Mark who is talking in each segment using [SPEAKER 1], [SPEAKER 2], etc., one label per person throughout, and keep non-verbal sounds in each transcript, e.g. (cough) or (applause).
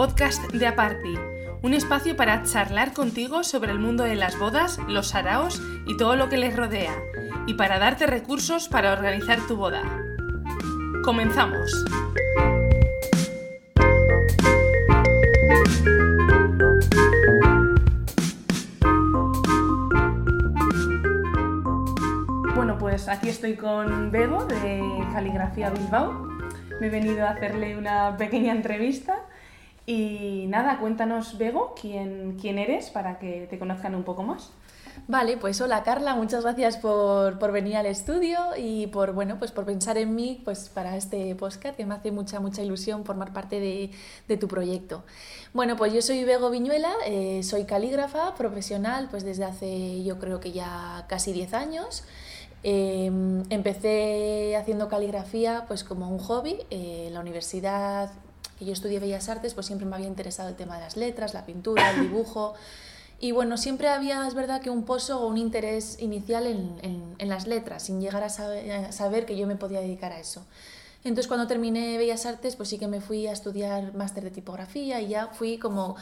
[SPEAKER 1] podcast de Aparti, un espacio para charlar contigo sobre el mundo de las bodas, los saraos y todo lo que les rodea, y para darte recursos para organizar tu boda. Comenzamos. Bueno, pues aquí estoy con Bego de Caligrafía Bilbao. Me he venido a hacerle una pequeña entrevista y nada, cuéntanos, Bego, quién, quién eres para que te conozcan un poco más.
[SPEAKER 2] Vale, pues hola Carla, muchas gracias por, por, venir al estudio y por, bueno, pues por pensar en mí pues para este podcast que me hace mucha, mucha ilusión formar parte de, de tu proyecto. Bueno, pues yo soy Bego Viñuela, eh, soy calígrafa profesional pues desde hace yo creo que ya casi 10 años. Eh, empecé haciendo caligrafía pues como un hobby eh, la universidad que yo estudié Bellas Artes, pues siempre me había interesado el tema de las letras, la pintura, el dibujo. Y bueno, siempre había, es verdad, que un pozo o un interés inicial en, en, las letras, sin llegar a saber, a saber, que yo me podía dedicar a eso. Entonces cuando terminé Bellas Artes, pues sí que me fui a estudiar máster de tipografía y ya fui como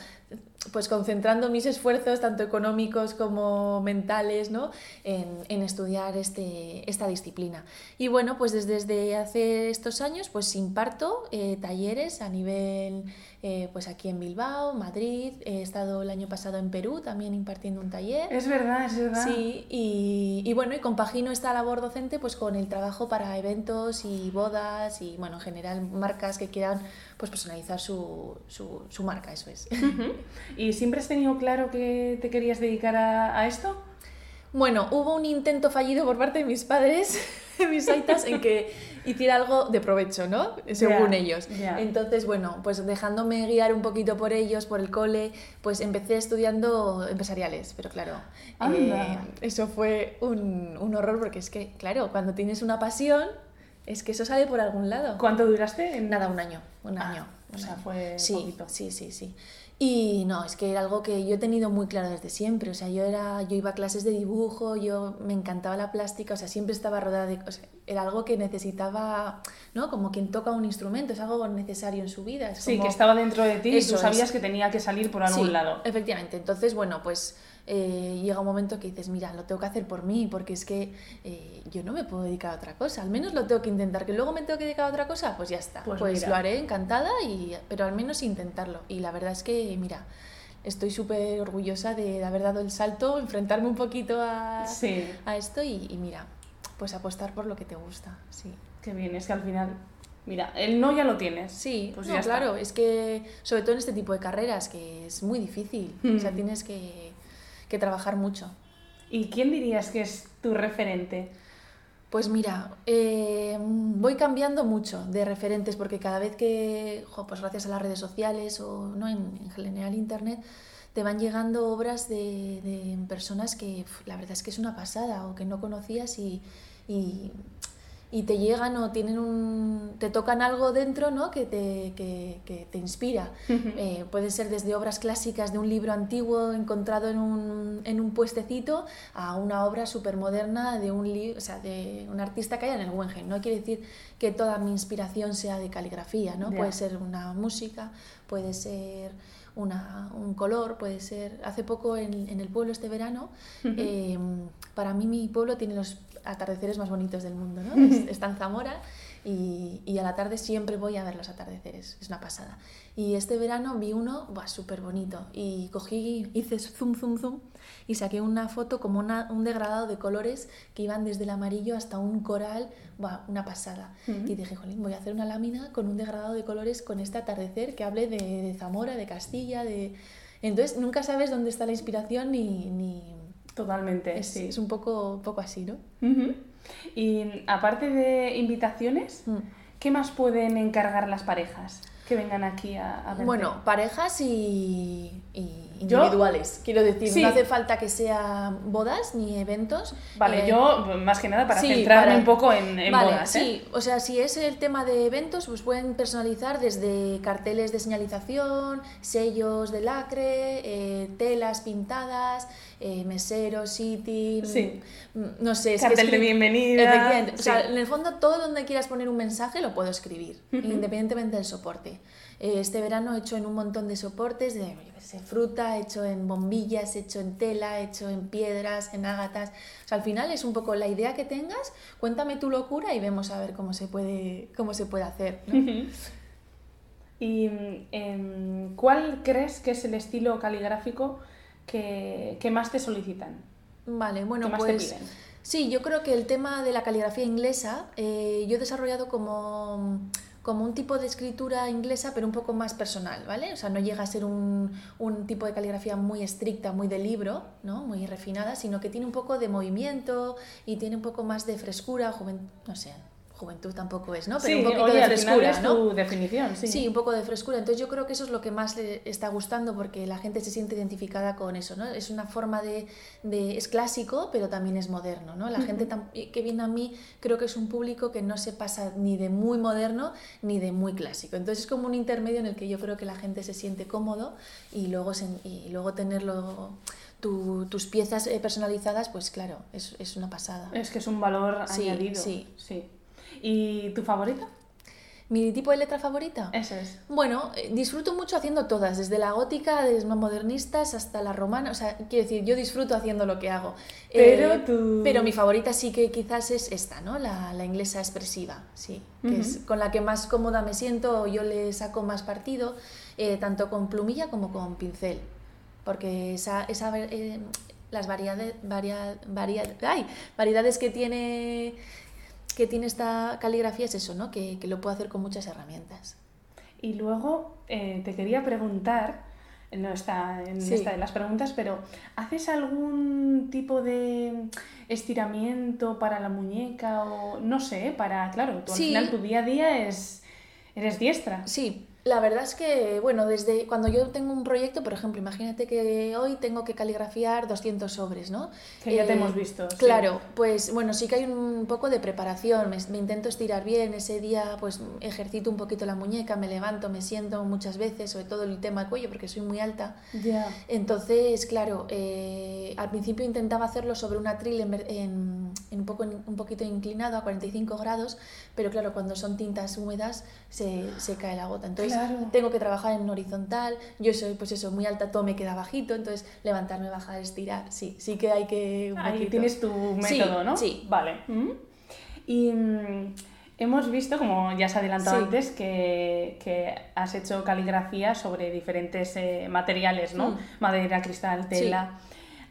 [SPEAKER 2] pues concentrando mis esfuerzos, tanto económicos como mentales, ¿no? en, en, estudiar este, esta disciplina. Y bueno, pues desde, desde hace estos años pues imparto eh, talleres a nivel, eh, pues aquí en Bilbao, Madrid, he estado el año pasado en Perú también impartiendo un taller.
[SPEAKER 1] Es verdad, es verdad.
[SPEAKER 2] Sí, y, y bueno, y compagino esta labor docente pues con el trabajo para eventos y bodas y bueno, en general marcas que quieran pues personalizar su, su, su marca, eso es.
[SPEAKER 1] Uh -huh. ¿Y siempre has tenido claro que te querías dedicar a, a, esto?
[SPEAKER 2] Bueno, hubo un intento fallido por parte de mis padres, (laughs) mis aitas, en que hiciera algo de provecho, ¿no? Según yeah, ellos.
[SPEAKER 1] Yeah.
[SPEAKER 2] Entonces, bueno, pues dejándome guiar un poquito por ellos, por el cole, pues empecé estudiando empresariales, pero claro, eh, eso fue un, un horror porque es que, claro, cuando tienes una pasión, es que eso sale por algún lado.
[SPEAKER 1] ¿Cuánto duraste?
[SPEAKER 2] Nada, un año. Un
[SPEAKER 1] ah,
[SPEAKER 2] año.
[SPEAKER 1] Un o sea, año. fue
[SPEAKER 2] sí,
[SPEAKER 1] poquito.
[SPEAKER 2] Sí, sí, sí. Y no, es que era algo que yo he tenido muy claro desde siempre. O sea, yo, era, yo iba a clases de dibujo, yo me encantaba la plástica, o sea, siempre estaba rodada de... O sea, era algo que necesitaba, ¿no? Como quien toca un instrumento, es algo necesario en su vida. Es
[SPEAKER 1] sí,
[SPEAKER 2] como...
[SPEAKER 1] que estaba dentro de ti Eso y tú sabías es. que tenía que salir por algún
[SPEAKER 2] sí,
[SPEAKER 1] lado.
[SPEAKER 2] efectivamente. Entonces, bueno, pues eh, llega un momento que dices, mira, lo tengo que hacer por mí, porque es que eh, yo no me puedo dedicar a otra cosa, al menos lo tengo que intentar, que luego me tengo que dedicar a otra cosa, pues ya está,
[SPEAKER 1] pues,
[SPEAKER 2] pues lo haré encantada, y, pero al menos intentarlo. Y la verdad es que, mira, estoy súper orgullosa de, de, haber dado el salto, enfrentarme un poquito a,
[SPEAKER 1] sí.
[SPEAKER 2] a esto y, y, mira, pues apostar por lo que te gusta, sí.
[SPEAKER 1] Qué bien, es que al final Mira, el no ya lo tienes.
[SPEAKER 2] Sí,
[SPEAKER 1] pues
[SPEAKER 2] no,
[SPEAKER 1] ya
[SPEAKER 2] claro,
[SPEAKER 1] está.
[SPEAKER 2] es que sobre todo en este tipo de carreras que es muy difícil, mm. o sea, tienes que, que, trabajar mucho.
[SPEAKER 1] ¿Y quién dirías que es tu referente?
[SPEAKER 2] Pues mira, eh, voy cambiando mucho de referentes porque cada vez que, jo, pues gracias a las redes sociales o no en, en general internet, te van llegando obras de, de personas que la verdad es que es una pasada o que no conocías y, y y te llegan o tienen un, te tocan algo dentro ¿no? que, te, que, que te inspira. Uh -huh. eh, puede ser desde obras clásicas de un libro antiguo encontrado en un, en un puestecito a una obra súper moderna de un, o sea, de un artista que haya en el Wengen. No quiere decir que toda mi inspiración sea de caligrafía, ¿no? Yeah. puede ser una música, puede ser una, un color, puede ser... Hace poco en, en el pueblo este verano, uh -huh. eh, para mí mi pueblo tiene los atardeceres más bonitos del mundo, ¿no? (laughs) Está en Zamora y, y, a la tarde siempre voy a ver los atardeceres, es una pasada. Y este verano vi uno súper bonito y cogí, hice zoom, zoom, zoom y saqué una foto como una, un degradado de colores que iban desde el amarillo hasta un coral, una pasada. Uh -huh. Y dije, jolín, voy a hacer una lámina con un degradado de colores con este atardecer que hable de, de Zamora, de Castilla, de... Entonces nunca sabes dónde está la inspiración ni... ni...
[SPEAKER 1] Totalmente,
[SPEAKER 2] es,
[SPEAKER 1] sí.
[SPEAKER 2] Es un poco, poco así, ¿no?
[SPEAKER 1] Uh -huh. Y aparte de invitaciones, mm. ¿qué más pueden encargar las parejas que vengan aquí a, a?
[SPEAKER 2] Bueno, parejas y, y individuales, ¿Yo? quiero decir, sí. no hace falta que sean bodas ni eventos.
[SPEAKER 1] Vale, eh, yo más que nada para sí, centrarme para... un poco en, en
[SPEAKER 2] vale,
[SPEAKER 1] bodas. ¿eh?
[SPEAKER 2] Sí, o sea, si es el tema de eventos, pues pueden personalizar desde carteles de señalización, sellos de lacre, eh, telas pintadas, eh, meseros, sitting,
[SPEAKER 1] sí.
[SPEAKER 2] no sé. Es
[SPEAKER 1] Cartel
[SPEAKER 2] que
[SPEAKER 1] de bienvenida.
[SPEAKER 2] O sea, en el fondo todo donde quieras poner un mensaje lo puedo escribir, uh -huh. independientemente del soporte. Eh, este verano he hecho en un montón de soportes, de fruta, hecho en bombillas, hecho en tela, hecho en piedras, en ágatas. O sea, al final es un poco la idea que tengas, cuéntame tu locura y vemos a ver cómo se puede, cómo se puede hacer. (laughs)
[SPEAKER 1] ¿Y em, cuál crees que es el estilo caligráfico que, más te solicitan?
[SPEAKER 2] Vale, bueno, pues... Sí, yo creo que el tema de la caligrafía inglesa, eh, yo he desarrollado como, como un tipo de escritura inglesa, pero un poco más personal, ¿vale? O sea, no llega a ser un, un tipo de caligrafía muy estricta, muy de libro, ¿no? Muy refinada, sino que tiene un poco de movimiento y tiene un poco más de frescura, no sé, juventud tampoco es, ¿no?
[SPEAKER 1] Pero un poquito de frescura, es tu definición, sí.
[SPEAKER 2] Sí, un poco de frescura. Entonces yo creo que eso es lo que más le está gustando porque la gente se siente identificada con eso, ¿no? Es una forma de, de es clásico, pero también es moderno, ¿no? La gente que viene a mí creo que es un público que no se pasa ni de muy moderno ni de muy clásico. Entonces es como un intermedio en el que yo creo que la gente se siente cómodo y luego, y luego tenerlo tus piezas eh, personalizadas, pues claro, es, es, una pasada.
[SPEAKER 1] Es que es un valor
[SPEAKER 2] sí,
[SPEAKER 1] añadido.
[SPEAKER 2] Sí,
[SPEAKER 1] sí. ¿Y tu favorita?
[SPEAKER 2] ¿Mi tipo de letra favorita?
[SPEAKER 1] Eso es.
[SPEAKER 2] Bueno, eh, disfruto mucho haciendo todas, desde la gótica, desde las modernistas hasta la romana. O sea, quiero decir, yo disfruto haciendo lo que hago.
[SPEAKER 1] Pero eh,
[SPEAKER 2] Pero mi favorita sí que quizás es esta, ¿no? La, la inglesa expresiva, sí. Que es con la que más cómoda me siento, yo le saco más partido, eh, tanto con plumilla como con pincel. Porque esa, esa las variedades, variedades que tiene que tiene esta caligrafía es eso, ¿no? que, lo puedo hacer con muchas herramientas.
[SPEAKER 1] Y luego eh, te quería preguntar, no está en esta de las preguntas, pero ¿haces algún tipo de estiramiento para la muñeca o no sé, para, claro, al final tu día a día es, eres diestra?
[SPEAKER 2] Sí, la verdad es que, bueno, desde cuando yo tengo un proyecto, por ejemplo, imagínate que hoy tengo que caligrafiar 200 sobres, ¿no?
[SPEAKER 1] Que ya te hemos eh, visto.
[SPEAKER 2] Claro, pues bueno, sí que hay un poco de preparación, me, intento estirar bien, ese día pues ejercito un poquito la muñeca, me levanto, me siento muchas veces, sobre todo el tema del cuello, porque soy muy alta.
[SPEAKER 1] Ya.
[SPEAKER 2] Entonces, claro, eh, al principio intentaba hacerlo sobre un atril en, un, poco, un poquito inclinado, a 45 grados, pero claro, cuando son tintas húmedas se, se cae la gota. Entonces, tengo que trabajar en horizontal, yo soy pues eso, muy alta, todo me queda bajito, entonces levantarme, bajar, estirar, sí, sí que hay que...
[SPEAKER 1] Ahí tienes tu método, ¿no?
[SPEAKER 2] Sí.
[SPEAKER 1] Vale. Y mm, hemos visto, como ya se ha adelantado antes, que, que, has hecho caligrafía sobre diferentes eh, materiales, ¿no? Mm. Madera, cristal, tela.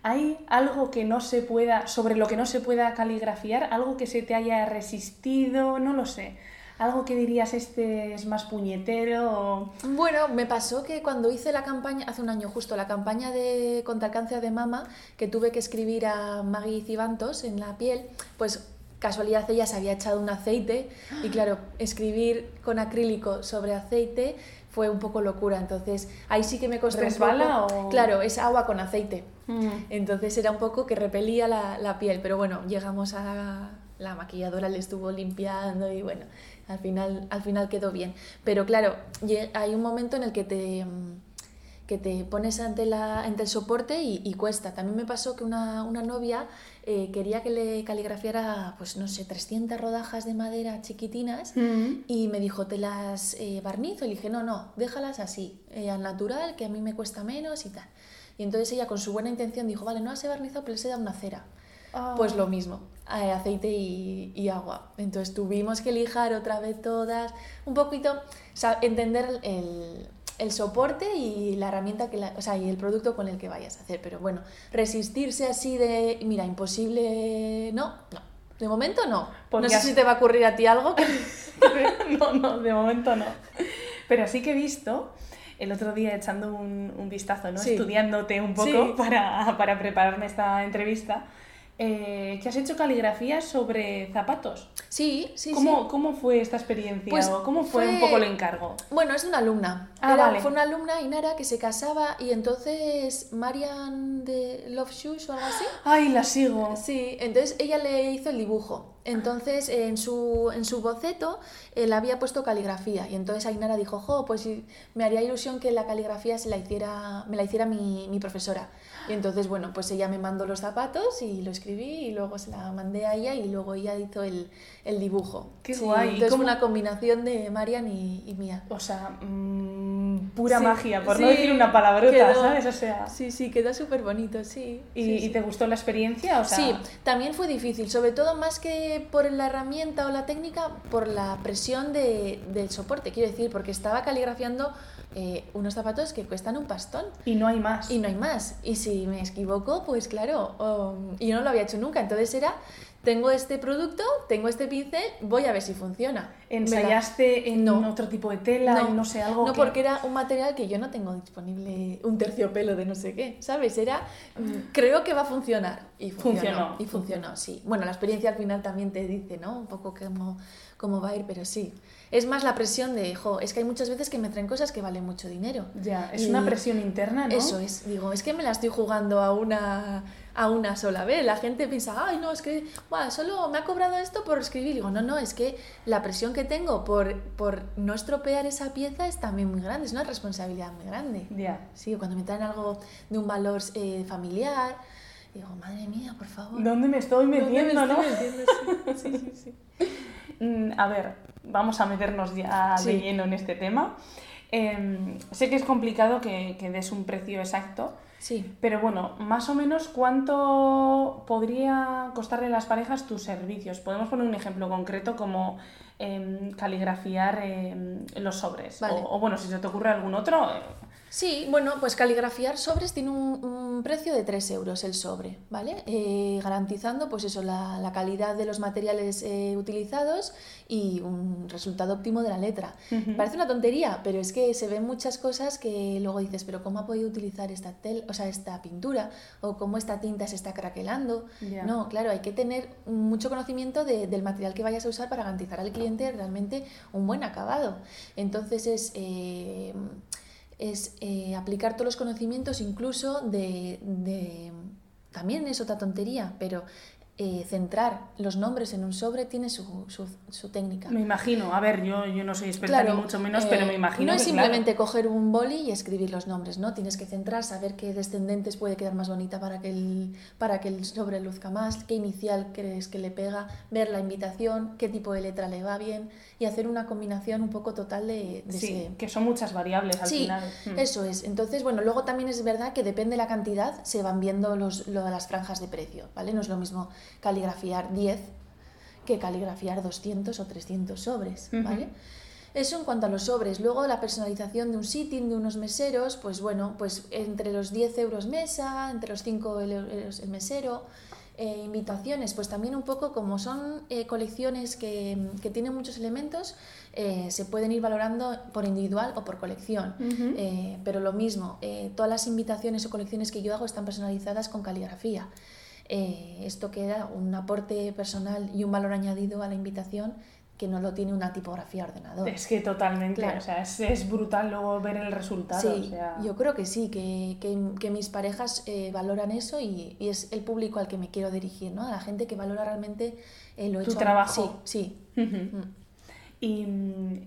[SPEAKER 1] ¿Hay algo que no se pueda, sobre lo que no se pueda caligrafiar? ¿Algo que se te haya resistido? No lo sé algo que dirías este es más puñetero.
[SPEAKER 2] Bueno, me pasó que cuando hice la campaña, hace un año justo, la campaña de contra el cáncer de mama, que tuve que escribir a Maggie Cibantos en la piel, pues casualidad ella se había echado un aceite y claro, escribir con acrílico sobre aceite fue un poco locura, entonces ahí sí que me costó
[SPEAKER 1] ¿Resbala
[SPEAKER 2] un poco. Claro, es agua con aceite. Mm. Entonces era un poco que repelía la, la piel, pero bueno, llegamos a la maquilladora le estuvo limpiando y bueno, al final, al final quedó bien. Pero claro, hay un momento en el que te, que te pones ante, la, ante el soporte y, cuesta. También me pasó que una, una novia eh, quería que le caligrafiara, pues no sé, 300 rodajas de madera chiquitinas mm. y me dijo, ¿te las eh, barnizo? Y le dije, no, no, déjalas así, eh, al natural, que a mí me cuesta menos y tal. Y entonces ella con su buena intención dijo, vale, no las he barnizado, pero les he dado una cera. Pues lo mismo, eh, aceite y, agua. Entonces tuvimos que lijar otra vez todas, un poquito, entender el, soporte y la herramienta que o sea, y el producto con el que vayas a hacer. Pero bueno, resistirse así de, mira, imposible, no, no. De momento no. no sé si te va a ocurrir a ti algo. (laughs)
[SPEAKER 1] no, no, de momento no. Pero sí que he visto el otro día echando un, vistazo, ¿no? estudiándote un poco para, para prepararme esta entrevista eh, que has hecho caligrafía sobre zapatos.
[SPEAKER 2] Sí, sí,
[SPEAKER 1] ¿Cómo,
[SPEAKER 2] sí.
[SPEAKER 1] ¿Cómo fue esta experiencia? Pues ¿Cómo fue, un poco el encargo?
[SPEAKER 2] Bueno, es de una alumna.
[SPEAKER 1] Ah,
[SPEAKER 2] Fue una alumna, Inara, que se casaba y entonces Marian de Love Shoes o algo así.
[SPEAKER 1] ¡Ay, la sigo!
[SPEAKER 2] Sí, entonces ella le hizo el dibujo. Entonces, en su, en su boceto, él había puesto caligrafía. Y entonces Ainara dijo, jo, pues me haría ilusión que la caligrafía se la hiciera, me la hiciera mi, mi profesora. Y entonces, bueno, pues ella me mandó los zapatos y lo escribí y luego se la mandé a ella y luego ella hizo el, el dibujo.
[SPEAKER 1] ¡Qué guay!
[SPEAKER 2] Entonces, como una combinación de Marian y, y, mía.
[SPEAKER 1] O sea, mm, pura
[SPEAKER 2] Sí,
[SPEAKER 1] magia, por no decir una palabrota,
[SPEAKER 2] quedó-
[SPEAKER 1] ¿sabes? O sea,
[SPEAKER 2] Sí, sí, quedó súper bonito, sí.
[SPEAKER 1] ¿y,
[SPEAKER 2] sí,
[SPEAKER 1] y te gustó la experiencia? O sea,
[SPEAKER 2] Sí, también fue difícil, sobre todo más que por la herramienta o la técnica, por la presión de- del soporte, quiero decir, porque estaba caligrafiando eh, unos zapatos que cuestan un pastón
[SPEAKER 1] y no hay más.
[SPEAKER 2] y no hay más. Y si me equivoco, pues claro, um, y yo no lo había hecho nunca, entonces era, tengo este producto, tengo este pincel, voy a ver si funciona.
[SPEAKER 1] ¿Ensayaste en
[SPEAKER 2] No.
[SPEAKER 1] otro tipo de tela y no sé, algo
[SPEAKER 2] no,
[SPEAKER 1] que-
[SPEAKER 2] porque era un material que yo no tengo disponible, un terciopelo de no sé qué, ¿sabes? Era, mm, creo que va a funcionar. Y funcionó.
[SPEAKER 1] Funcionó,
[SPEAKER 2] Y funcionó, sí. Bueno, la experiencia al final también te dice, ¿no? Un poco cómo, cómo va a ir, pero sí. Es más la presión de, jo, es que hay muchas veces que me traen cosas que valen mucho dinero.
[SPEAKER 1] Ya, es
[SPEAKER 2] Y
[SPEAKER 1] una presión interna, ¿no?
[SPEAKER 2] Eso es, digo, es que me la estoy jugando a una, a una sola vez. La gente piensa, ay, no, es que solo me ha cobrado esto por escribir. Digo, no, no, es que la presión que tengo por, por no estropear esa pieza es también muy grande, es una responsabilidad muy grande.
[SPEAKER 1] Ya.
[SPEAKER 2] Sí, cuando me traen algo de un valor eh, familiar, digo, madre mía, por favor.
[SPEAKER 1] ¿Dónde me estoy
[SPEAKER 2] ¿dónde me
[SPEAKER 1] metiendo,
[SPEAKER 2] estoy
[SPEAKER 1] no?
[SPEAKER 2] metiendo? Sí, sí, sí, sí. (laughs)
[SPEAKER 1] Mm, A ver, vamos a meternos ya de lleno en este tema. Em, sé que es complicado que, que des un precio exacto,
[SPEAKER 2] Sí.
[SPEAKER 1] pero bueno, más o menos cuánto podría costarle a las parejas tus servicios. Podemos poner un ejemplo concreto como em, caligrafiar em, los sobres.
[SPEAKER 2] Vale.
[SPEAKER 1] O, o bueno, si se te ocurre algún otro, eh,
[SPEAKER 2] Sí, bueno, pues caligrafiar sobres tiene un, un precio de 3 euros el sobre, ¿vale? Eh, garantizando, pues eso, la, la calidad de los materiales eh, utilizados y un resultado óptimo de la letra. Parece una tontería, pero es que se ven muchas cosas que luego dices, pero ¿cómo ha podido utilizar esta, tel o sea, esta pintura? ¿O cómo esta tinta se está craquelando? No, claro, hay que tener mucho conocimiento de- del material que vayas a usar para garantizar al cliente realmente un buen acabado. Entonces es... eh, es eh, aplicar todos los conocimientos incluso de, de- También es otra tontería, pero eh, centrar los nombres en un sobre tiene su, su- su técnica.
[SPEAKER 1] me imagino. A ver, yo, yo no soy experta ni mucho menos, pero me
[SPEAKER 2] eh,
[SPEAKER 1] imagino
[SPEAKER 2] No es
[SPEAKER 1] que, claro,
[SPEAKER 2] simplemente coger un boli y escribir los nombres, ¿no? Tienes que centrar, saber qué descendentes puede quedar más bonita para que el, para que el sobre luzca más, qué inicial crees que le pega, ver la invitación, qué tipo de letra le va bien y hacer una combinación un poco total de, de
[SPEAKER 1] sí,
[SPEAKER 2] ese-
[SPEAKER 1] que son muchas variables al
[SPEAKER 2] Sí,
[SPEAKER 1] final. Mm.
[SPEAKER 2] eso es. Entonces, bueno, luego también es verdad que depende de la cantidad, se van viendo los, lo las franjas de precio, ¿vale? No es lo mismo caligrafiar 10 que caligrafiar 200 o 300 sobres. ¿vale? Eso en cuanto a los sobres. Luego la personalización de un sitting, de unos meseros, pues bueno, pues entre los 10 euros mesa, entre los 5 euros el mesero. Eh, invitaciones, pues también un poco como son eh, colecciones que, que tienen muchos elementos, eh, se pueden ir valorando por individual o por colección. Pero lo mismo, todas las invitaciones o colecciones que yo hago están personalizadas con caligrafía. Eh, esto queda un aporte personal y un valor añadido a la invitación que no lo tiene una tipografía ordenador.
[SPEAKER 1] Es que totalmente,
[SPEAKER 2] Claro.
[SPEAKER 1] o sea, es, es brutal luego ver el resultado.
[SPEAKER 2] Sí,
[SPEAKER 1] o sea,
[SPEAKER 2] yo creo que sí, que, que- que mis parejas eh, valoran eso y, y es el público al que me quiero dirigir, ¿no? A la gente que valora realmente eh, lo
[SPEAKER 1] Tu
[SPEAKER 2] hecho.
[SPEAKER 1] trabajo.
[SPEAKER 2] Sí, sí. Mm.
[SPEAKER 1] ¿Y mm,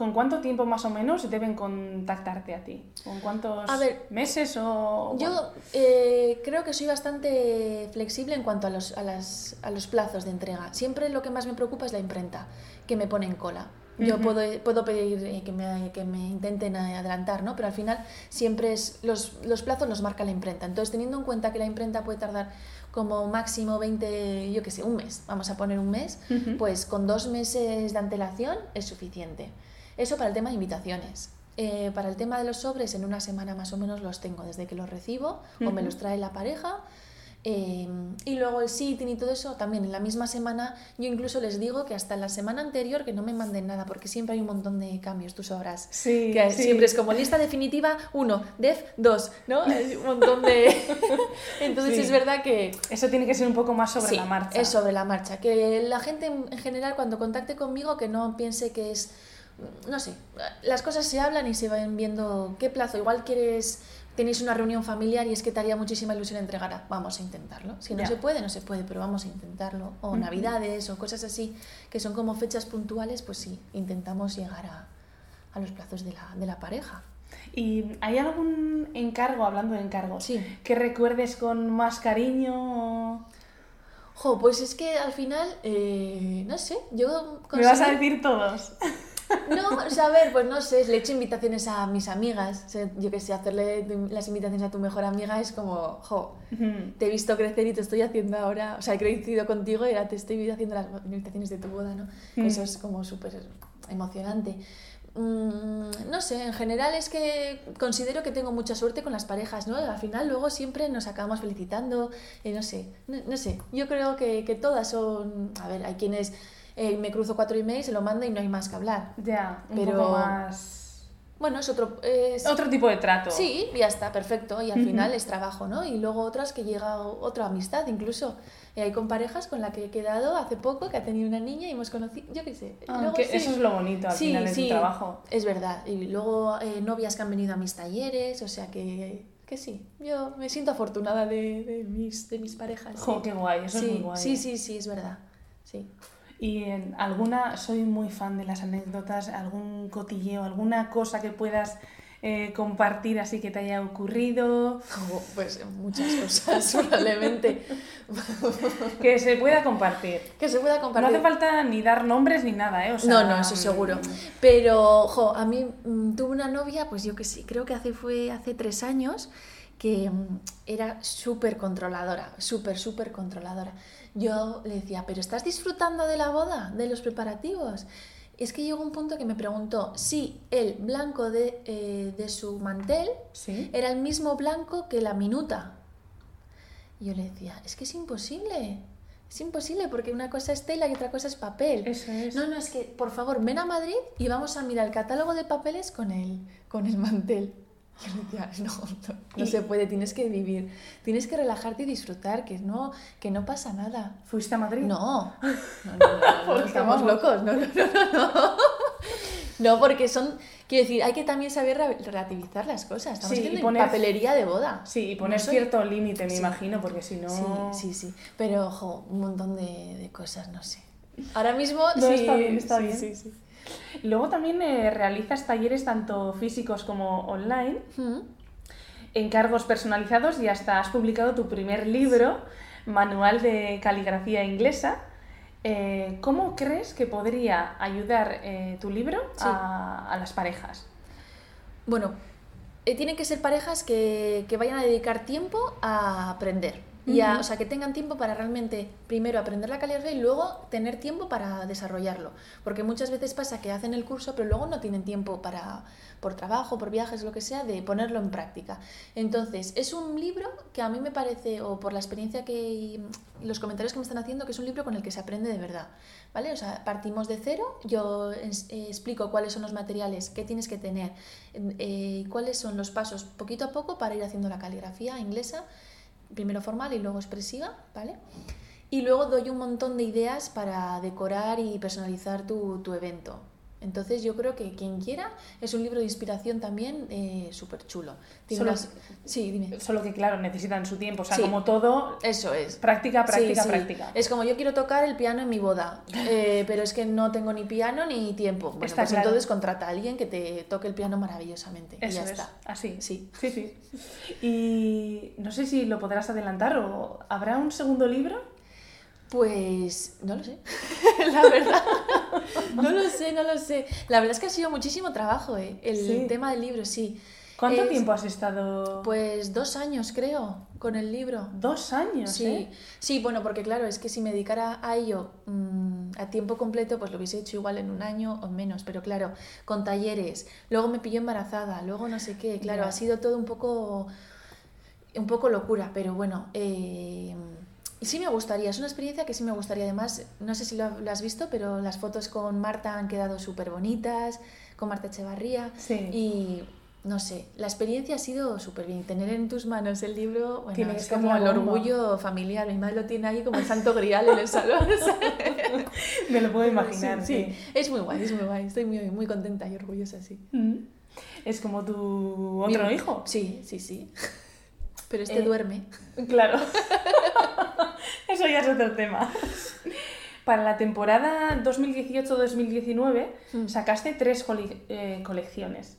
[SPEAKER 1] con cuánto tiempo más o menos deben contactarte a ti? ¿Con cuántos
[SPEAKER 2] A ver,
[SPEAKER 1] meses o...?
[SPEAKER 2] Yo eh, creo que soy bastante flexible en cuanto a los, a, las- a los plazos de entrega. Siempre lo que más me preocupa es la imprenta, que me pone en cola. Yo puedo, puedo pedir eh, que, me, que me intenten adelantar, ¿no? pero al final siempre es los, los plazos los marca la imprenta. Entonces, teniendo en cuenta que la imprenta puede tardar como máximo 20, yo qué sé, un mes, vamos a poner un mes, pues con dos meses de antelación es suficiente. Eso para el tema de invitaciones. Eh, para el tema de los sobres, en una semana más o menos los tengo desde que los recibo o me los trae la pareja. Eh, y luego el sitting y todo eso también en la misma semana. Yo incluso les digo que hasta la semana anterior que no me manden nada porque siempre hay un montón de cambios, tú sabrás.
[SPEAKER 1] Sí,
[SPEAKER 2] Que
[SPEAKER 1] sí.
[SPEAKER 2] siempre es como lista definitiva 1, def 2, ¿no? (laughs) Hay un montón de... (laughs) Entonces
[SPEAKER 1] Sí.
[SPEAKER 2] es verdad que
[SPEAKER 1] Eso tiene que ser un poco más sobre la marcha.
[SPEAKER 2] Es sobre la marcha. Que la gente en en general cuando contacte conmigo que no piense que es, no sé, las cosas se hablan y se van viendo qué plazo. Igual quieres, tenéis una reunión familiar y es que te haría muchísima ilusión entregar. a- Vamos a intentarlo. Si no
[SPEAKER 1] Ya.
[SPEAKER 2] se puede, no se puede, pero vamos a intentarlo. O navidades o cosas así, que son como fechas puntuales, pues sí, intentamos llegar a, a los plazos de la, de la pareja.
[SPEAKER 1] ¿Y hay algún encargo, hablando de encargos,
[SPEAKER 2] Sí.
[SPEAKER 1] que recuerdes con más cariño? o-
[SPEAKER 2] Jo, pues es que al final, eh, no sé, yo
[SPEAKER 1] ¿Me vas a decir todos? (laughs)
[SPEAKER 2] No, o sea, a ver, pues no sé, le he hecho invitaciones a mis amigas. O sea, yo que sé, hacerle las invitaciones a tu mejor amiga es como, jo, te he visto crecer y te estoy haciendo ahora, o sea, he crecido contigo y ahora te estoy haciendo las invitaciones de tu boda, ¿no?
[SPEAKER 1] Mm.
[SPEAKER 2] Eso es como súper emocionante. Mm, no sé, en general es que considero que tengo mucha suerte con las parejas, ¿no? Al final luego siempre nos acabamos felicitando, eh, no sé, no, no sé, yo creo que, que todas son, a ver, hay quienes eh, me cruzo cuatro emails, se lo mando y no hay más que hablar.
[SPEAKER 1] Ya, un
[SPEAKER 2] Pero-
[SPEAKER 1] poco más...
[SPEAKER 2] Bueno, es otro... es-
[SPEAKER 1] Otro tipo de trato.
[SPEAKER 2] Sí, ya está, perfecto. Y al final es trabajo, ¿no? Y luego otras que llega otra amistad, incluso. Eh, hay con parejas con la que he quedado hace poco, que ha tenido una niña y hemos conocido, yo qué sé.
[SPEAKER 1] Ah,
[SPEAKER 2] Luego
[SPEAKER 1] que
[SPEAKER 2] sí.
[SPEAKER 1] Eso es lo bonito al
[SPEAKER 2] Sí,
[SPEAKER 1] final
[SPEAKER 2] sí,
[SPEAKER 1] tu trabajo.
[SPEAKER 2] Es verdad. Y luego eh, novias que han venido a mis talleres, o sea que, que sí. Yo me siento afortunada de, de mis, de mis parejas.
[SPEAKER 1] Jo, qué guay, eso es muy guay.
[SPEAKER 2] sí, sí, sí, es verdad. Sí.
[SPEAKER 1] Y en alguna, soy muy fan de las anécdotas, algún cotilleo, alguna cosa que puedas eh, compartir así que te haya ocurrido,
[SPEAKER 2] Como, pues muchas cosas, (laughs) probablemente. (laughs)
[SPEAKER 1] que se pueda compartir.
[SPEAKER 2] que se pueda
[SPEAKER 1] No
[SPEAKER 2] compartir.
[SPEAKER 1] hace falta ni dar nombres ni nada, ¿eh? O sea,
[SPEAKER 2] no, no, eso seguro. Pero, jo, a mí mm, tuve una novia, pues yo que sí, creo que hace, fue hace tres años, que mm, era súper controladora, súper, súper controladora. Yo le decía, ¿pero estás disfrutando de la boda, de los preparativos? Es que llegó un punto que me preguntó si el blanco de, eh, de su mantel
[SPEAKER 1] Sí.
[SPEAKER 2] era el mismo blanco que la minuta. Y yo le decía, es que es imposible. Es imposible porque una cosa es tela y otra cosa es papel.
[SPEAKER 1] Eso es.
[SPEAKER 2] No, no, es que por favor ven a Madrid y vamos a mirar el catálogo de papeles con el, con el mantel. Yo le decía, no, no, no
[SPEAKER 1] Y-
[SPEAKER 2] se puede, tienes que vivir, tienes que relajarte y disfrutar, que no, que no pasa nada.
[SPEAKER 1] ¿Fuiste a Madrid?
[SPEAKER 2] No, (laughs) no, (laughs) estamos locos, no, no, no, no, no. (laughs) No, porque son, quiero decir, hay que también saber re- relativizar las cosas. Estamos
[SPEAKER 1] Sí,
[SPEAKER 2] haciendo
[SPEAKER 1] poner-
[SPEAKER 2] papelería de boda.
[SPEAKER 1] Sí, y poner
[SPEAKER 2] soy-
[SPEAKER 1] cierto límite, me
[SPEAKER 2] Sí.
[SPEAKER 1] imagino, porque si no...
[SPEAKER 2] Sí, sí, sí. Pero, ojo, un montón de, de cosas, no sé. Ahora mismo
[SPEAKER 1] No,
[SPEAKER 2] sí.
[SPEAKER 1] está bien, está bien.
[SPEAKER 2] Sí, sí.
[SPEAKER 1] Luego también eh, realizas talleres tanto físicos como online,
[SPEAKER 2] Mm.
[SPEAKER 1] encargos personalizados y hasta has publicado tu primer libro, Manual de Caligrafía Inglesa. Eh, ¿Cómo crees que podría ayudar eh, tu libro
[SPEAKER 2] Sí.
[SPEAKER 1] a, a las parejas?
[SPEAKER 2] Bueno, tienen que ser parejas que, que vayan a dedicar tiempo a aprender. Y a- o sea, que tengan tiempo para realmente, primero, aprender la caligrafía y luego tener tiempo para desarrollarlo. Porque muchas veces pasa que hacen el curso, pero luego no tienen tiempo para, por trabajo, por viajes, lo que sea, de ponerlo en práctica. Entonces, es un libro que a mí me parece, o por la experiencia que y los comentarios que me están haciendo, que es un libro con el que se aprende de verdad. ¿Vale? O sea, partimos de cero, yo eh, explico cuáles son los materiales, qué tienes que tener, eh, cuáles son los pasos poquito a poco para ir haciendo la caligrafía inglesa, primero formal y luego expresiva, ¿vale? Y luego doy un montón de ideas para decorar y personalizar tu, tu evento. Entonces yo creo que quien quiera es un libro de inspiración también eh, súper chulo.
[SPEAKER 1] Solo-
[SPEAKER 2] unas- Sí, dime.
[SPEAKER 1] Solo que, claro, necesitan su tiempo. O sea,
[SPEAKER 2] Sí.
[SPEAKER 1] como todo,
[SPEAKER 2] Eso es.
[SPEAKER 1] práctica, práctica,
[SPEAKER 2] Sí,
[SPEAKER 1] práctica.
[SPEAKER 2] Es como yo quiero tocar el piano en mi boda, eh, pero es que no tengo ni piano ni tiempo. Bueno,
[SPEAKER 1] Está
[SPEAKER 2] pues
[SPEAKER 1] claro.
[SPEAKER 2] entonces contrata a alguien que te toque el piano maravillosamente. y ya
[SPEAKER 1] es,
[SPEAKER 2] está.
[SPEAKER 1] así.
[SPEAKER 2] Sí.
[SPEAKER 1] Sí, sí. Y no sé si lo podrás adelantar o habrá un segundo libro.
[SPEAKER 2] Pues no lo sé, (laughs) la verdad. No lo sé, no lo sé. La verdad es que ha sido muchísimo trabajo, ¿eh? El
[SPEAKER 1] Sí.
[SPEAKER 2] tema del libro, sí.
[SPEAKER 1] ¿Cuánto
[SPEAKER 2] Es-
[SPEAKER 1] tiempo has estado?
[SPEAKER 2] Pues dos años, creo, con el libro.
[SPEAKER 1] Dos años,
[SPEAKER 2] Sí,
[SPEAKER 1] ¿eh?
[SPEAKER 2] sí, bueno, porque claro, es que si me dedicara a ello mm, a tiempo completo, pues lo hubiese hecho igual en un año o menos, pero claro, con talleres, luego me pilló embarazada, luego no sé qué, claro, ha sido todo un poco, un poco locura, pero bueno, eh, sí me gustaría, es una experiencia que sí me gustaría, además, no sé si lo, lo has visto, pero las fotos con Marta han quedado súper bonitas, con Marta Echevarría,
[SPEAKER 1] Sí.
[SPEAKER 2] y... No sé, la experiencia ha sido súper bien. Tener en tus manos el libro, bueno,
[SPEAKER 1] Tiene que
[SPEAKER 2] es como el orgullo familiar. Mi madre lo tiene ahí como el santo grial en el salón. (laughs) ¿sabes?
[SPEAKER 1] Me lo puedo imaginar,
[SPEAKER 2] sí,
[SPEAKER 1] sí.
[SPEAKER 2] sí. Es muy guay, es muy guay. Estoy muy, muy contenta y orgullosa, sí.
[SPEAKER 1] Mm. Es como tu otro
[SPEAKER 2] Mi-
[SPEAKER 1] hijo.
[SPEAKER 2] Sí, sí, sí. (laughs) Pero este
[SPEAKER 1] Eh,
[SPEAKER 2] duerme.
[SPEAKER 1] Claro. (laughs) (laughs) Eso ya es otro tema. (laughs) Para la temporada 2018-2019
[SPEAKER 2] Mm.
[SPEAKER 1] sacaste tres eh, colecciones.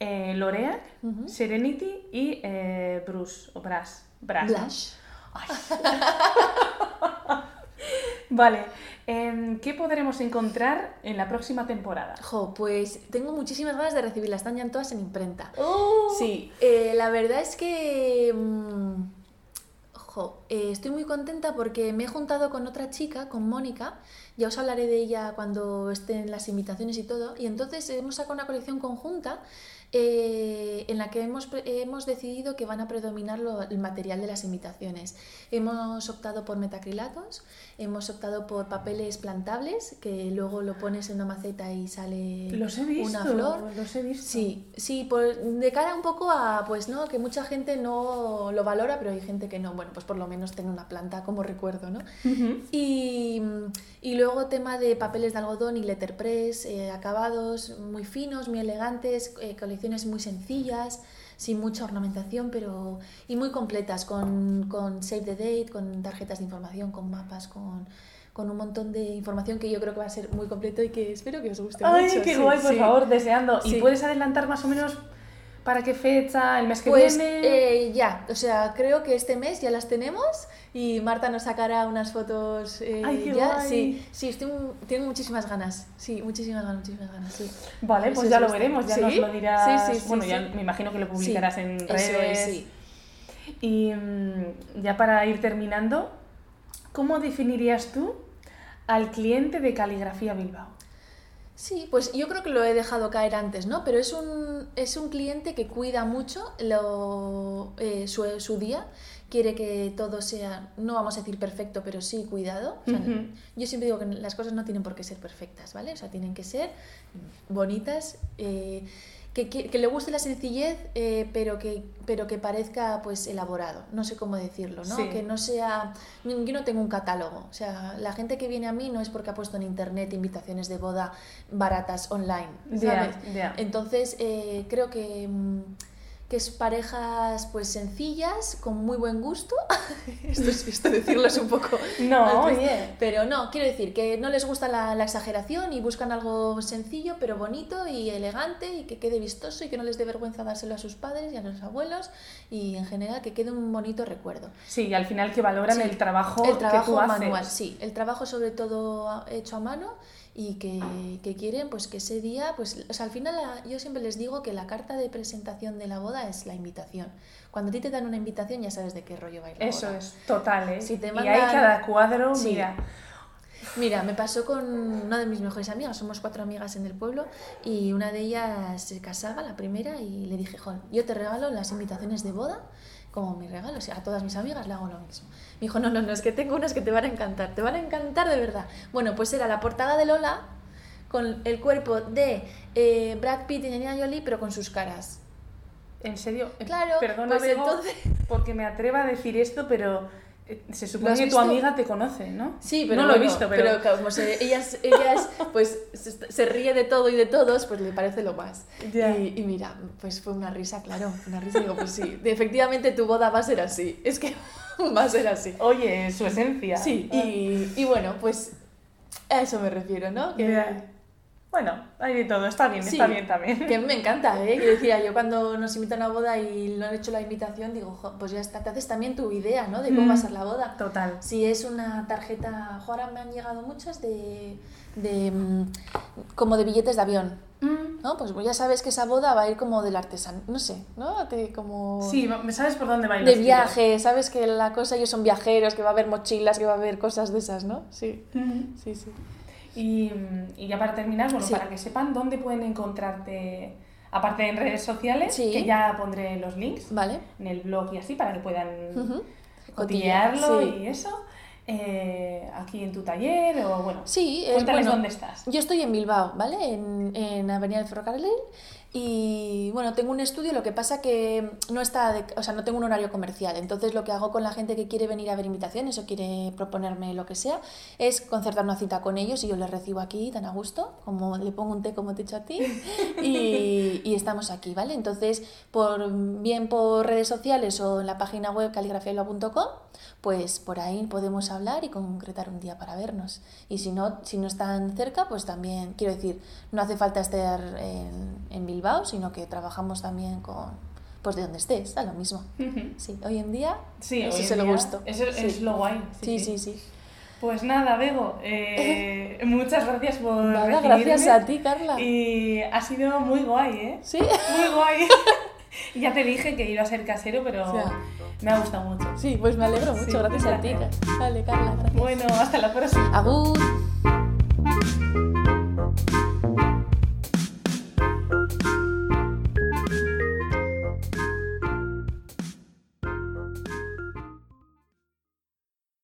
[SPEAKER 1] Eh, L'Oreal,
[SPEAKER 2] Ujú.
[SPEAKER 1] Serenity y eh, Bruce, o Brass. Brass. Ay. (laughs) Vale, em, ¿qué podremos encontrar en la próxima temporada?
[SPEAKER 2] Jo, pues tengo muchísimas ganas de recibirlas, están ya todas en imprenta.
[SPEAKER 1] ¡Oh!
[SPEAKER 2] Sí, eh, la verdad es que... mm, eh, estoy muy contenta porque me he juntado con otra chica, con Mónica, ya os hablaré de ella cuando estén las invitaciones y todo, y entonces hemos sacado una colección conjunta eh, en la que hemos, hemos decidido que van a predominar lo- el material de las imitaciones. Hemos optado por metacrilatos, hemos optado por papeles plantables, que luego lo pones en una maceta y sale
[SPEAKER 1] Los he visto,
[SPEAKER 2] una flor.
[SPEAKER 1] los he visto.
[SPEAKER 2] Sí, sí, por- de cara un poco a, pues no, que mucha gente no lo valora, pero hay gente que no. Bueno, pues por lo menos tener una planta como recuerdo, ¿no?
[SPEAKER 1] Ujú.
[SPEAKER 2] Y, y luego tema de papeles de algodón y letterpress, eh, acabados muy finos, muy elegantes, eh, muy sencillas, sin mucha ornamentación, pero y muy completas, con, con save the date, con tarjetas de información, con mapas, con, con un montón de información que yo creo que va a ser muy completo y que espero que os guste
[SPEAKER 1] Ay,
[SPEAKER 2] mucho.
[SPEAKER 1] qué
[SPEAKER 2] sí,
[SPEAKER 1] guay, por
[SPEAKER 2] sí.
[SPEAKER 1] favor, deseando. ¿Y puedes adelantar más o menos para qué fecha, el mes que
[SPEAKER 2] Pues
[SPEAKER 1] viene?
[SPEAKER 2] eh, ya, o sea, creo que este mes ya las tenemos y Marta nos sacará unas fotos eh,
[SPEAKER 1] Ay, qué
[SPEAKER 2] ya.
[SPEAKER 1] guay.
[SPEAKER 2] Sí, sí, estoy, tengo muchísimas ganas. Sí, muchísimas ganas, muchísimas ganas, sí.
[SPEAKER 1] Vale,
[SPEAKER 2] Eso
[SPEAKER 1] pues ya lo veremos, ya
[SPEAKER 2] ¿Sí?
[SPEAKER 1] nos lo dirás.
[SPEAKER 2] Sí, sí, sí,
[SPEAKER 1] bueno, ya me imagino que lo publicarás en
[SPEAKER 2] eso
[SPEAKER 1] redes.
[SPEAKER 2] es, sí.
[SPEAKER 1] Y mm, ya para ir terminando, ¿cómo definirías tú al cliente de Caligrafía Bilbao?
[SPEAKER 2] Sí, pues yo creo que lo he dejado caer antes, ¿no? Pero es un, es un cliente que cuida mucho lo, eh, su, su día, quiere que todo sea, no vamos a decir perfecto, pero sí cuidado. O sea. Yo siempre digo que las cosas no tienen por qué ser perfectas, ¿vale? O sea, tienen que ser bonitas, eh, que, que- que le guste la sencillez, eh, pero, que, pero que parezca pues elaborado. No sé cómo decirlo, ¿no?
[SPEAKER 1] Sí.
[SPEAKER 2] Que no sea... Yo no tengo un catálogo. O sea, la gente que viene a mí no es porque ha puesto en internet invitaciones de boda baratas online, ¿sabes? Entonces, eh, creo que... mm, que es parejas pues sencillas, con muy buen gusto. (laughs) esto, es, esto decirlo es un poco... (laughs)
[SPEAKER 1] No,
[SPEAKER 2] altruista.
[SPEAKER 1] oye.
[SPEAKER 2] Pero no, quiero decir que no les gusta la, la exageración y buscan algo sencillo, pero bonito y elegante y que quede vistoso y que no les dé vergüenza dárselo a sus padres y a los abuelos y en general que quede un bonito recuerdo.
[SPEAKER 1] Sí, y al final que valoran
[SPEAKER 2] Sí.
[SPEAKER 1] el trabajo,
[SPEAKER 2] El trabajo
[SPEAKER 1] que tú haces.
[SPEAKER 2] manual, sí, el trabajo sobre todo hecho a mano y que, que quieren pues que ese día, pues o sea, al final la- yo siempre les digo que la carta de presentación de la boda es la invitación. Cuando a ti te dan una invitación ya sabes de qué rollo va a ir la
[SPEAKER 1] Eso
[SPEAKER 2] boda.
[SPEAKER 1] es, total, ¿eh?
[SPEAKER 2] Si te
[SPEAKER 1] Y hay
[SPEAKER 2] mandan-
[SPEAKER 1] cada cuadro,
[SPEAKER 2] Sí.
[SPEAKER 1] mira.
[SPEAKER 2] Mira, me pasó con una de mis mejores amigas, somos cuatro amigas en el pueblo y una de ellas se casaba, la primera, y le dije, Jon, yo te regalo las invitaciones de boda como mi regalo, o sea, a todas mis amigas le hago lo mismo. Me dijo, no, no, no, es que tengo unas que te van a encantar, te van a encantar de verdad. Bueno, pues era la portada de Lola con el cuerpo de eh, Brad Pitt y Angelina Jolie, pero con sus caras.
[SPEAKER 1] En serio, eh,
[SPEAKER 2] Claro,
[SPEAKER 1] perdona,
[SPEAKER 2] pues entonces- (laughs)
[SPEAKER 1] porque me atreva a decir esto, pero eh, se
[SPEAKER 2] ¿Lo
[SPEAKER 1] supone que tu amiga te conoce, ¿no?
[SPEAKER 2] Sí, pero
[SPEAKER 1] no lo he
[SPEAKER 2] bueno,
[SPEAKER 1] visto, pero,
[SPEAKER 2] como se, ellas, ellas pues se, se ríe de todo y de todos, pues le parece lo más.
[SPEAKER 1] Ya.
[SPEAKER 2] Y, y mira, pues fue una risa, claro, una risa. Digo, pues sí, efectivamente tu boda va a ser así. Es que (laughs) va a ser así.
[SPEAKER 1] oye, su esencia.
[SPEAKER 2] Sí,
[SPEAKER 1] Ah.
[SPEAKER 2] y, y bueno, pues a eso me refiero, ¿no? Que.
[SPEAKER 1] Bueno, hay de todo, está bien,
[SPEAKER 2] Sí,
[SPEAKER 1] está bien también.
[SPEAKER 2] Que me encanta, ¿eh? (laughs) Que decía yo cuando nos invitan a una boda y no han hecho la invitación, digo, "Jo, pues ya está, te haces también tu idea, ¿no? De cómo
[SPEAKER 1] Mm.
[SPEAKER 2] va a ser la boda.
[SPEAKER 1] Total.
[SPEAKER 2] Si es una tarjeta, ahora me han llegado muchas de, de mm, como de billetes de avión,
[SPEAKER 1] Mm,
[SPEAKER 2] ¿no? Pues ya sabes que esa boda va a ir como del artesano, no sé, ¿no? Que como
[SPEAKER 1] Sí, ¿sabes por dónde va a ir
[SPEAKER 2] de
[SPEAKER 1] tiros?
[SPEAKER 2] viaje, sabes que la cosa ellos son viajeros, que va a haber mochilas, que va a haber cosas de esas, ¿no? Sí,
[SPEAKER 1] Mm.
[SPEAKER 2] sí, sí.
[SPEAKER 1] Y, y ya para terminar, bueno,
[SPEAKER 2] Sí.
[SPEAKER 1] para que sepan dónde pueden encontrarte, aparte en redes sociales,
[SPEAKER 2] Sí.
[SPEAKER 1] que ya pondré los links
[SPEAKER 2] Vale.
[SPEAKER 1] en el blog y así, para que puedan
[SPEAKER 2] Ujú.
[SPEAKER 1] cotillearlo
[SPEAKER 2] Sí.
[SPEAKER 1] y eso. Eh, aquí en tu taller o bueno,
[SPEAKER 2] Sí, es
[SPEAKER 1] cuéntales
[SPEAKER 2] bueno.
[SPEAKER 1] dónde estás.
[SPEAKER 2] Yo estoy en Bilbao, ¿vale? En, en Avenida del Ferrocarril. Y bueno, tengo un estudio, lo que pasa que no está, de- o sea, no tengo un horario comercial. Entonces lo que hago con la gente que quiere venir a ver invitaciones o quiere proponerme lo que sea, es concertar una cita con ellos y yo les recibo aquí tan a gusto, como le pongo un té como te he hecho a ti, y, y estamos aquí, ¿vale? Entonces, por, bien por redes sociales o en la página web caligrafiabilbao.com, pues por ahí podemos hablar y concretar un día para vernos. Y si no, si no están cerca, pues también, quiero decir, no hace falta estar en, en Bilbao, sino que trabajamos también con, pues de donde estés, da lo mismo. Sí, hoy en día,
[SPEAKER 1] Sí,
[SPEAKER 2] ese
[SPEAKER 1] hoy
[SPEAKER 2] es el
[SPEAKER 1] día,
[SPEAKER 2] gusto.
[SPEAKER 1] Eso
[SPEAKER 2] Sí.
[SPEAKER 1] es lo guay.
[SPEAKER 2] Sí, sí, sí.
[SPEAKER 1] Pues nada, Bego, (laughs) eh, muchas gracias por
[SPEAKER 2] Nada,
[SPEAKER 1] recibirme.
[SPEAKER 2] gracias a ti, Carla.
[SPEAKER 1] Y ha sido muy guay, ¿eh?
[SPEAKER 2] Sí.
[SPEAKER 1] Muy guay. (laughs) ya te dije que iba a ser casero, pero me ha gustado mucho.
[SPEAKER 2] Sí, pues me alegro mucho, gracias a ti. Vale, Carla, gracias.
[SPEAKER 1] Bueno, hasta la próxima.
[SPEAKER 2] Agur.